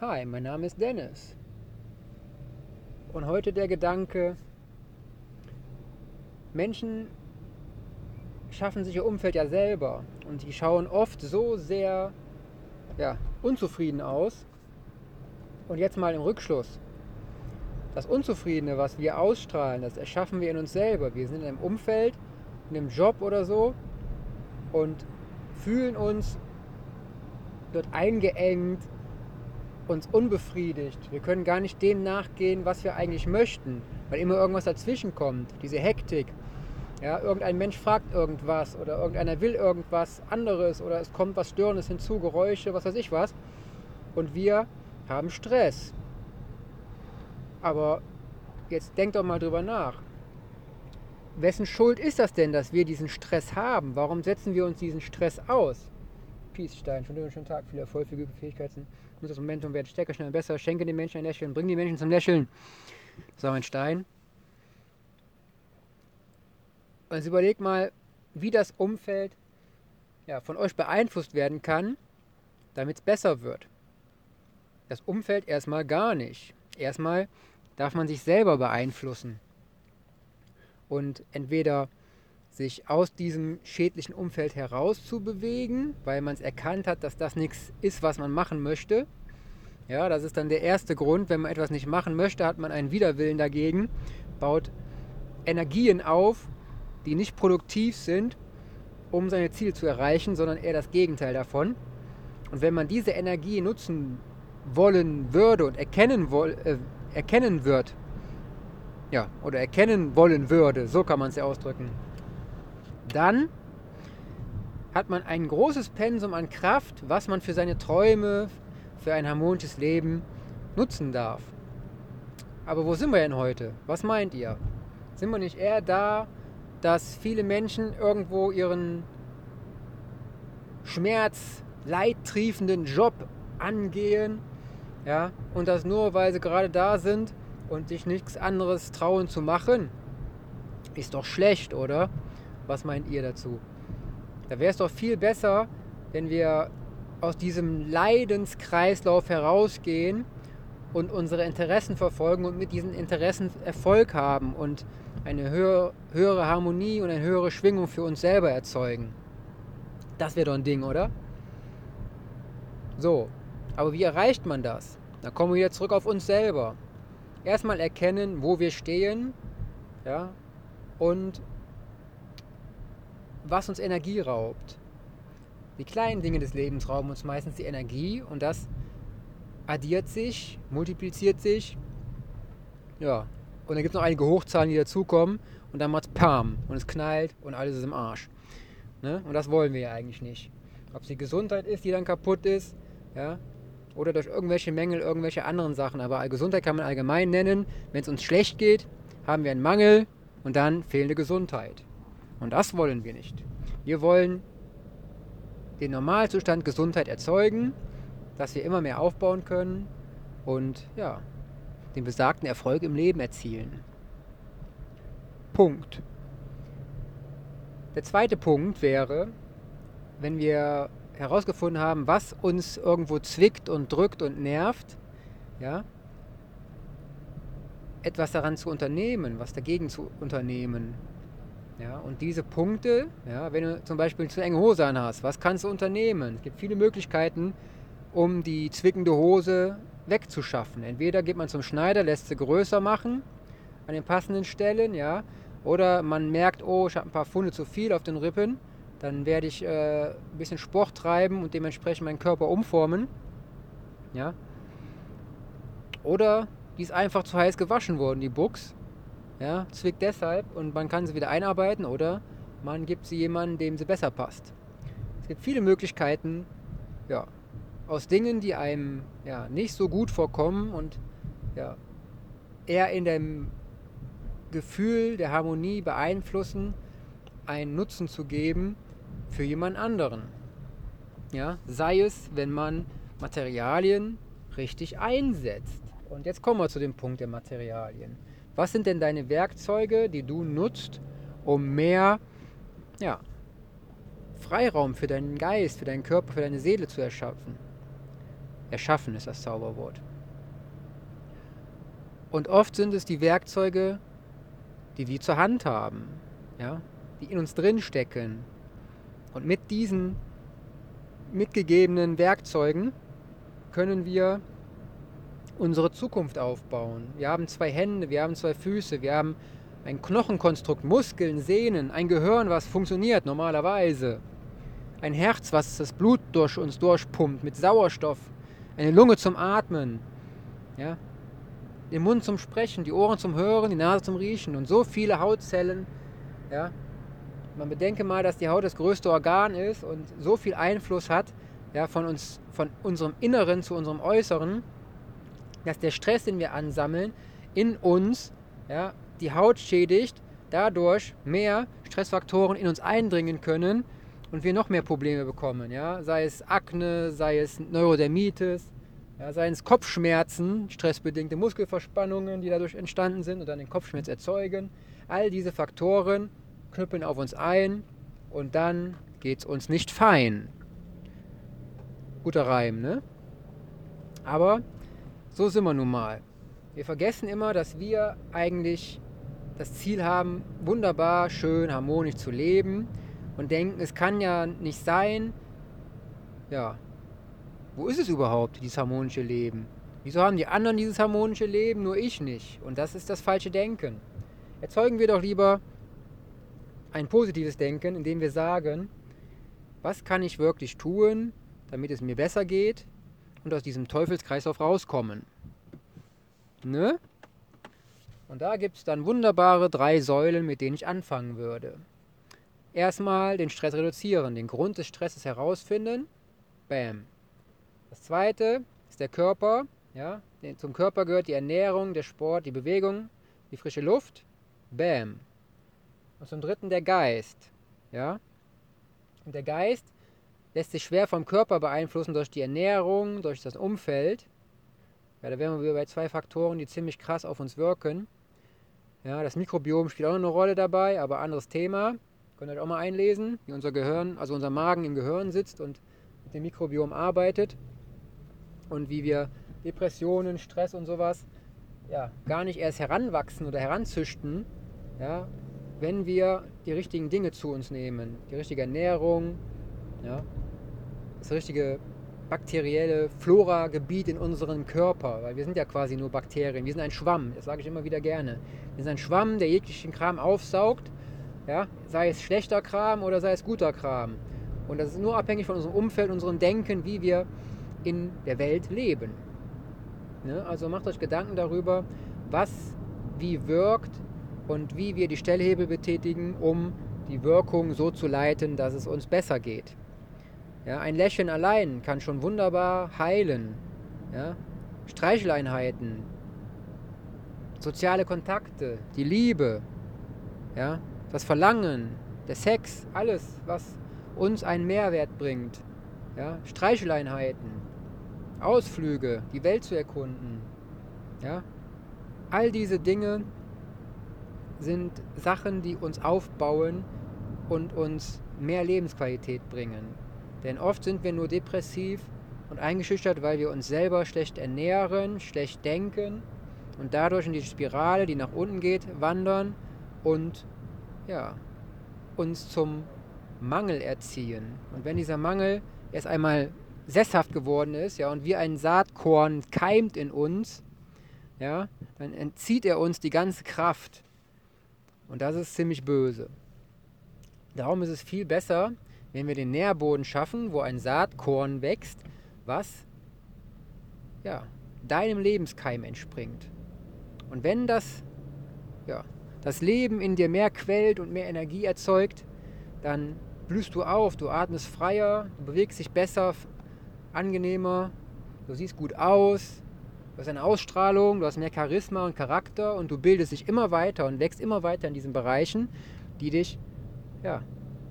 Hi, mein Name ist Dennis. Und heute der Gedanke, Menschen schaffen sich ihr Umfeld ja selber und die schauen oft so sehr ja, unzufrieden aus. Und jetzt mal im Rückschluss. Das Unzufriedene, was wir ausstrahlen, das erschaffen wir in uns selber. Wir sind in einem Umfeld, in einem Job oder so und fühlen uns dort eingeengt, uns unbefriedigt. Wir können gar nicht dem nachgehen, was wir eigentlich möchten, weil immer irgendwas dazwischen kommt. Diese Hektik. Ja, irgendein Mensch fragt irgendwas oder irgendeiner will irgendwas anderes oder es kommt was Störendes hinzu, Geräusche, was weiß ich was. Und wir haben Stress. Aber jetzt denkt doch mal drüber nach. Wessen Schuld ist das denn, dass wir diesen Stress haben? Warum setzen wir uns diesen Stress aus? Peace-Stein, schon schönen Tag, viel Erfolg, viele gute Fähigkeiten. Nutze das Momentum, werde stärker, schneller, besser. Schenke den Menschen ein Lächeln, bring die Menschen zum Lächeln. So, mein Stein. Jetzt überlegt mal, wie das Umfeld ja, von euch beeinflusst werden kann, damit es besser wird. Das Umfeld erstmal gar nicht. Erstmal darf man sich selber beeinflussen. Und entweder sich aus diesem schädlichen Umfeld herauszubewegen, weil man es erkannt hat, dass das nichts ist, was man machen möchte. Ja, das ist dann der erste Grund. Wenn man etwas nicht machen möchte, hat man einen Widerwillen dagegen, baut Energien auf, die nicht produktiv sind, um seine Ziele zu erreichen, sondern eher das Gegenteil davon. Und wenn man diese Energie nutzen wollen würde und erkennen, woll, äh, erkennen wird, ja, oder erkennen wollen würde, so kann man es ja ausdrücken, dann hat man ein großes Pensum an Kraft, was man für seine Träume, für ein harmonisches Leben nutzen darf. Aber wo sind wir denn heute? Was meint ihr? Sind wir nicht eher da, dass viele Menschen irgendwo ihren Schmerz, leidtriefenden Job angehen, ja, und das nur, weil sie gerade da sind und sich nichts anderes trauen zu machen, ist doch schlecht, oder? Was meint ihr dazu? Da wäre es doch viel besser, wenn wir aus diesem Leidenskreislauf herausgehen und unsere Interessen verfolgen und mit diesen Interessen Erfolg haben und eine höhere, Harmonie und eine höhere Schwingung für uns selber erzeugen. Das wäre doch ein Ding, oder? So, aber wie erreicht man das? Da kommen wir wieder zurück auf uns selber. Erstmal erkennen, wo wir stehen, ja, und was uns Energie raubt. Die kleinen Dinge des Lebens rauben uns meistens die Energie und das addiert sich, multipliziert sich. Ja, und dann gibt es noch einige Hochzahlen, die dazukommen und dann macht es Pam und es knallt und alles ist im Arsch. Ne? Und das wollen wir ja eigentlich nicht. Ob es die Gesundheit ist, die dann kaputt ist, ja, oder durch irgendwelche Mängel, irgendwelche anderen Sachen. Aber Gesundheit kann man allgemein nennen. Wenn es uns schlecht geht, haben wir einen Mangel und dann fehlende Gesundheit. Und das wollen wir nicht. Wir wollen den Normalzustand Gesundheit erzeugen, dass wir immer mehr aufbauen können und ja, den besagten Erfolg im Leben erzielen. Punkt. Der zweite Punkt wäre, wenn wir herausgefunden haben, was uns irgendwo zwickt und drückt und nervt, ja, etwas daran zu unternehmen, was dagegen zu unternehmen. Ja, und diese Punkte, ja, wenn du zum Beispiel zu enge Hose an hast, was kannst du unternehmen? Es gibt viele Möglichkeiten, um die zwickende Hose wegzuschaffen. Entweder geht man zum Schneider, lässt sie größer machen an den passenden Stellen, ja, oder man merkt, oh, ich habe ein paar Funde zu viel auf den Rippen, dann werde ich äh, ein bisschen Sport treiben und dementsprechend meinen Körper umformen, ja. Oder die ist einfach zu heiß gewaschen worden, die Buchs, ja, zwickt deshalb und man kann sie wieder einarbeiten oder man gibt sie jemandem, dem sie besser passt. Es gibt viele Möglichkeiten, ja, aus Dingen, die einem ja, nicht so gut vorkommen und ja, eher in dem Gefühl der Harmonie beeinflussen, einen Nutzen zu geben für jemand anderen. Ja, sei es, wenn man Materialien richtig einsetzt. Und jetzt kommen wir zu dem Punkt der Materialien. Was sind denn deine Werkzeuge, die du nutzt, um mehr ja, Freiraum für deinen Geist, für deinen Körper, für deine Seele zu erschaffen? Erschaffen ist das Zauberwort. Und oft sind es die Werkzeuge, die wir zur Hand haben, ja, die in uns drin stecken. Und mit diesen mitgegebenen Werkzeugen können wir unsere Zukunft aufbauen. Wir haben zwei Hände, wir haben zwei Füße, wir haben ein Knochenkonstrukt, Muskeln, Sehnen, ein Gehirn, was funktioniert normalerweise. Ein Herz, was das Blut durch uns durchpumpt mit Sauerstoff. Eine Lunge zum Atmen. Ja? Den Mund zum Sprechen, die Ohren zum Hören, die Nase zum Riechen und so viele Hautzellen. Ja? Man bedenke mal, dass die Haut das größte Organ ist und so viel Einfluss hat ja, von, uns, von unserem Inneren zu unserem Äußeren, dass der Stress, den wir ansammeln, in uns ja, die Haut schädigt, dadurch mehr Stressfaktoren in uns eindringen können und wir noch mehr Probleme bekommen. Ja? Sei es Akne, sei es Neurodermitis, ja, seien es Kopfschmerzen, stressbedingte Muskelverspannungen, die dadurch entstanden sind und dann den Kopfschmerz erzeugen. All diese Faktoren knüppeln auf uns ein und dann geht es uns nicht fein. Guter Reim, ne? Aber so sind wir nun mal. Wir vergessen immer, dass wir eigentlich das Ziel haben, wunderbar, schön, harmonisch zu leben und denken, es kann ja nicht sein, ja, wo ist es überhaupt, dieses harmonische Leben? Wieso haben die anderen dieses harmonische Leben, nur ich nicht? Und das ist das falsche Denken. Erzeugen wir doch lieber ein positives Denken, indem wir sagen, was kann ich wirklich tun, damit es mir besser geht und aus diesem Teufelskreislauf rauskommen. Ne? Und da gibt es dann wunderbare drei Säulen, mit denen ich anfangen würde. Erstmal den Stress reduzieren, den Grund des Stresses herausfinden. Bam. Das zweite ist der Körper. Ja? Zum Körper gehört die Ernährung, der Sport, die Bewegung, die frische Luft. Bam. Und zum dritten der Geist. Ja? Und der Geist lässt sich schwer vom Körper beeinflussen durch die Ernährung, durch das Umfeld. Ja, da wären wir bei zwei Faktoren, die ziemlich krass auf uns wirken. Ja, das Mikrobiom spielt auch noch eine Rolle dabei, aber anderes Thema. Könnt ihr euch auch mal einlesen, wie unser Gehirn, also unser Magen im Gehirn sitzt und mit dem Mikrobiom arbeitet und wie wir Depressionen, Stress und sowas ja, gar nicht erst heranwachsen oder heranzüchten, ja, wenn wir die richtigen Dinge zu uns nehmen. Die richtige Ernährung, ja, das richtige bakterielle Flora-Gebiet in unserem Körper, weil wir sind ja quasi nur Bakterien. Wir sind ein Schwamm, das sage ich immer wieder gerne. Wir sind ein Schwamm, der jeglichen Kram aufsaugt, ja, sei es schlechter Kram oder sei es guter Kram. Und das ist nur abhängig von unserem Umfeld, unserem Denken, wie wir in der Welt leben. Ne? Also macht euch Gedanken darüber, was wie wirkt und wie wir die Stellhebel betätigen, um die Wirkung so zu leiten, dass es uns besser geht. Ja, ein Lächeln allein kann schon wunderbar heilen. Ja? Streicheleinheiten, soziale Kontakte, die Liebe, ja? das Verlangen, der Sex, alles, was uns einen Mehrwert bringt. Ja? Streicheleinheiten, Ausflüge, die Welt zu erkunden. Ja? All diese Dinge sind Sachen, die uns aufbauen und uns mehr Lebensqualität bringen. Denn oft sind wir nur depressiv und eingeschüchtert, weil wir uns selber schlecht ernähren, schlecht denken und dadurch in die Spirale, die nach unten geht, wandern und ja, uns zum Mangel erziehen. Und wenn dieser Mangel erst einmal sesshaft geworden ist, ja, und wie ein Saatkorn keimt in uns, ja, dann entzieht er uns die ganze Kraft. Und das ist ziemlich böse. Darum ist es viel besser, wenn wir den Nährboden schaffen, wo ein Saatkorn wächst, was ja, deinem Lebenskeim entspringt. Und wenn das, ja, das Leben in dir mehr quält und mehr Energie erzeugt, dann blühst du auf, du atmest freier, du bewegst dich besser, angenehmer, du siehst gut aus, du hast eine Ausstrahlung, du hast mehr Charisma und Charakter und du bildest dich immer weiter und wächst immer weiter in diesen Bereichen, die dich ja,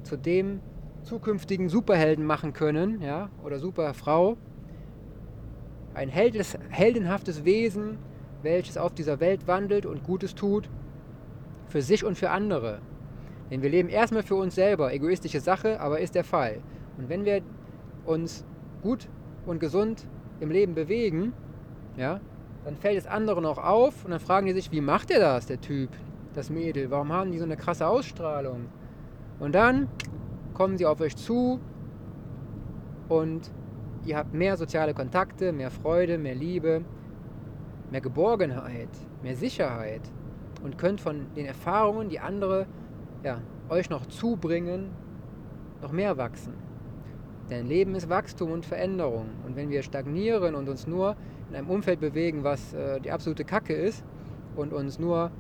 zu dem zukünftigen Superhelden machen können, ja, oder Superfrau. Ein heldes, heldenhaftes Wesen, welches auf dieser Welt wandelt und Gutes tut, für sich und für andere. Denn wir leben erstmal für uns selber, egoistische Sache, aber ist der Fall. Und wenn wir uns gut und gesund im Leben bewegen, ja, dann fällt es anderen auch auf und dann fragen die sich, wie macht der das, der Typ, das Mädel? Warum haben die so eine krasse Ausstrahlung? Und dann kommen sie auf euch zu und ihr habt mehr soziale Kontakte, mehr Freude, mehr Liebe, mehr Geborgenheit, mehr Sicherheit und könnt von den Erfahrungen, die andere ja, euch noch zubringen, noch mehr wachsen. Denn Leben ist Wachstum und Veränderung. Und wenn wir stagnieren und uns nur in einem Umfeld bewegen, was äh, die absolute Kacke ist und uns nur,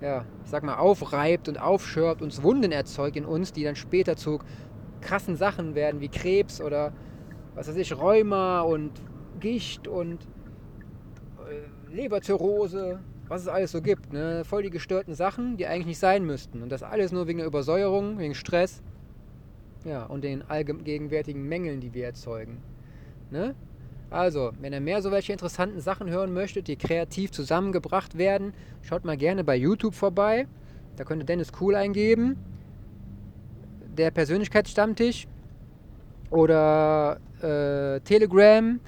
ja, ich sag mal, aufreibt und aufschürbt, uns Wunden erzeugt in uns, die dann später zu krassen Sachen werden, wie Krebs oder was weiß ich, Rheuma und Gicht und äh, Leberzirrhose, was es alles so gibt. Ne? Voll die gestörten Sachen, die eigentlich nicht sein müssten. Und das alles nur wegen der Übersäuerung, wegen Stress ja, und den allgegenwärtigen Mängeln, die wir erzeugen. Ne? Also, wenn ihr mehr so welche interessanten Sachen hören möchtet, die kreativ zusammengebracht werden, schaut mal gerne bei YouTube vorbei. Da könnt ihr Dennis Cool eingeben. Der Persönlichkeitsstammtisch. Oder äh, Telegram.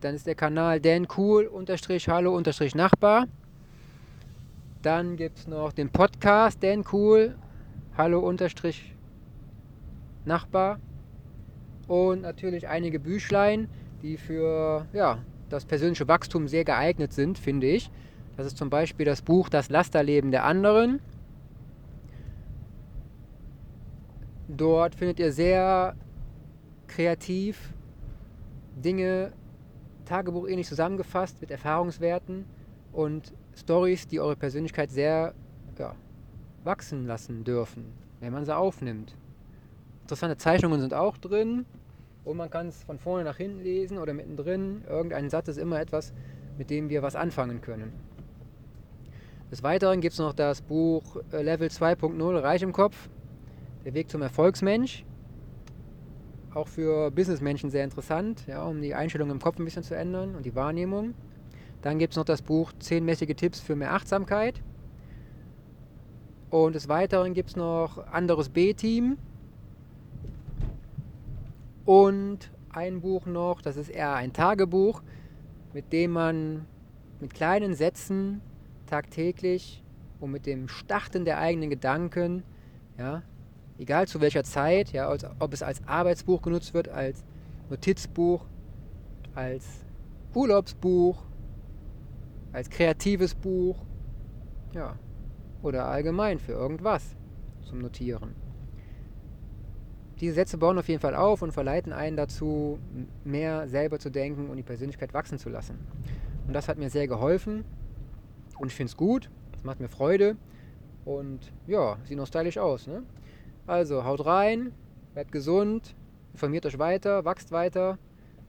Dann ist der Kanal Dan Cool unterstrich Hallo unterstrich Nachbar. Dann gibt es noch den Podcast Dan Cool Hallo unterstrich Nachbar. Und natürlich einige Büchlein, die für ja, das persönliche Wachstum sehr geeignet sind, finde ich. Das ist zum Beispiel das Buch Das Lasterleben der anderen. Dort findet ihr sehr kreativ Dinge tagebuchähnlich zusammengefasst mit Erfahrungswerten und Stories, die eure Persönlichkeit sehr ja, wachsen lassen dürfen, wenn man sie aufnimmt. Interessante Zeichnungen sind auch drin und man kann es von vorne nach hinten lesen oder mittendrin. Irgendein Satz ist immer etwas, mit dem wir was anfangen können. Des Weiteren gibt es noch das Buch äh, Level 2.0 Reich im Kopf, der Weg zum Erfolgsmensch. Auch für Businessmenschen sehr interessant, ja, um die Einstellung im Kopf ein bisschen zu ändern und die Wahrnehmung. Dann gibt es noch das Buch 10 mäßige Tipps für mehr Achtsamkeit. Und des Weiteren gibt es noch anderes B-Team, und ein Buch noch, das ist eher ein Tagebuch, mit dem man mit kleinen Sätzen tagtäglich und mit dem Starten der eigenen Gedanken, ja, egal zu welcher Zeit, ja, ob es als Arbeitsbuch genutzt wird, als Notizbuch, als Urlaubsbuch, als kreatives Buch, ja, oder allgemein für irgendwas zum Notieren. Diese Sätze bauen auf jeden Fall auf und verleiten einen dazu, mehr selber zu denken und die Persönlichkeit wachsen zu lassen. Und das hat mir sehr geholfen und ich finde es gut, es macht mir Freude und ja, sieht noch stylisch aus. Ne? Also haut rein, bleibt gesund, informiert euch weiter, wachst weiter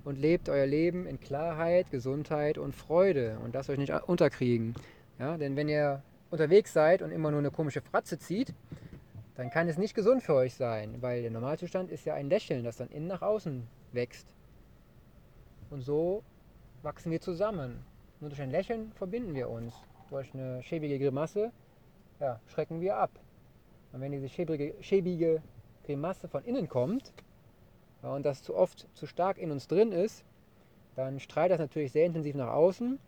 und lebt euer Leben in Klarheit, Gesundheit und Freude und lasst euch nicht unterkriegen. Ja? Denn wenn ihr unterwegs seid und immer nur eine komische Fratze zieht, dann kann es nicht gesund für euch sein, weil der Normalzustand ist ja ein Lächeln, das dann innen nach außen wächst. Und so wachsen wir zusammen. Nur durch ein Lächeln verbinden wir uns. Durch eine schäbige Grimasse ja, schrecken wir ab. Und wenn diese schäbige, schäbige Grimasse von innen kommt ja, und das zu oft zu stark in uns drin ist, dann strahlt das natürlich sehr intensiv nach außen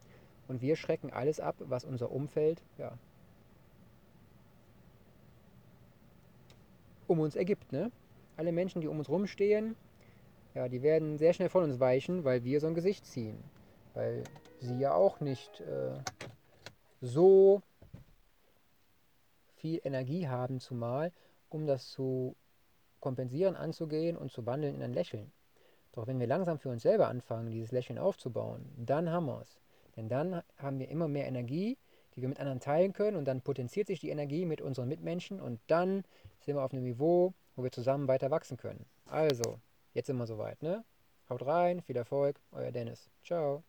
und wir schrecken alles ab, was unser Umfeld ja, um uns ergibt. Ne? Alle Menschen, die um uns rumstehen, ja, die werden sehr schnell von uns weichen, weil wir so ein Gesicht ziehen. Weil sie ja auch nicht äh, so viel Energie haben, zumal, um das zu kompensieren, anzugehen und zu wandeln in ein Lächeln. Doch wenn wir langsam für uns selber anfangen, dieses Lächeln aufzubauen, dann haben wir es. Denn dann haben wir immer mehr Energie, die wir mit anderen teilen können und dann potenziert sich die Energie mit unseren Mitmenschen und dann sind wir auf einem Niveau, wo wir zusammen weiter wachsen können. Also, jetzt sind wir soweit, ne? Haut rein, viel Erfolg, euer Dennis. Ciao.